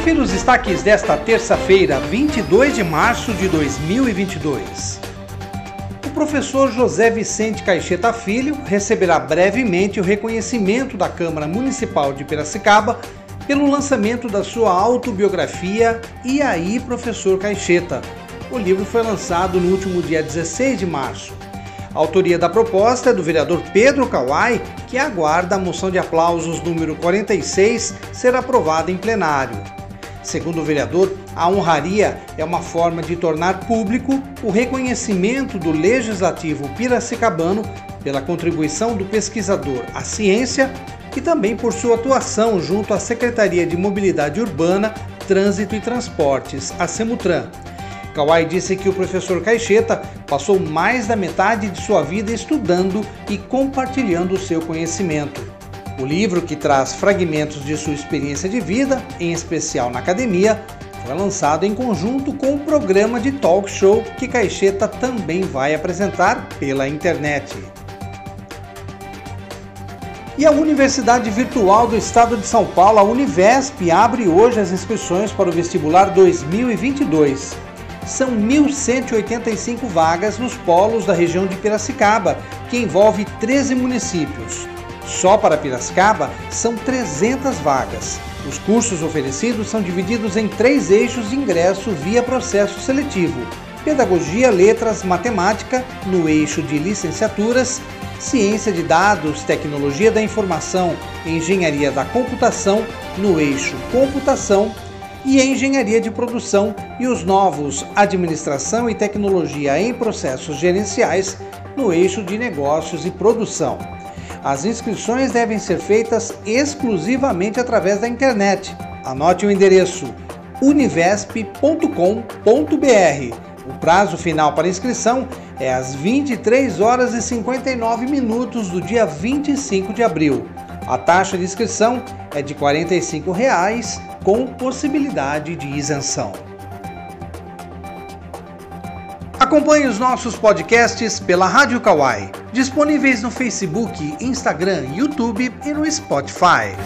Confira os destaques desta terça-feira, 22 de março de 2022. O professor José Vicente Caixeta Filho receberá brevemente o reconhecimento da Câmara Municipal de Piracicaba pelo lançamento da sua autobiografia E aí, professor Caixeta. O livro foi lançado no último dia 16 de março. A autoria da proposta é do vereador Pedro Kawai, que aguarda a moção de aplausos número 46 ser aprovada em plenário. Segundo o vereador, a honraria é uma forma de tornar público o reconhecimento do legislativo piracicabano pela contribuição do pesquisador à ciência e também por sua atuação junto à Secretaria de Mobilidade Urbana, Trânsito e Transportes, a Semutran. Kawai disse que o professor Caixeta passou mais da metade de sua vida estudando e compartilhando o seu conhecimento. O livro, que traz fragmentos de sua experiência de vida, em especial na academia, foi lançado em conjunto com o programa de talk show que Caixeta também vai apresentar pela internet. E a Universidade Virtual do Estado de São Paulo, a Univesp, abre hoje as inscrições para o vestibular 2022. São 1.185 vagas nos polos da região de Piracicaba, que envolve 13 municípios. Só para Piracicaba são 300 vagas. Os cursos oferecidos são divididos em três eixos de ingresso via processo seletivo: Pedagogia, Letras, Matemática, no eixo de licenciaturas, Ciência de Dados, Tecnologia da Informação, Engenharia da Computação, no eixo Computação, e Engenharia de Produção e os novos Administração e Tecnologia em Processos Gerenciais, no eixo de Negócios e Produção. As inscrições devem ser feitas exclusivamente através da internet. Anote o endereço univesp.com.br. O prazo final para inscrição é às 23 horas e 59 minutos do dia 25 de abril. A taxa de inscrição é de 45 reais, com possibilidade de isenção. Acompanhe os nossos podcasts pela Rádio Kawai, disponíveis no Facebook, Instagram, YouTube e no Spotify.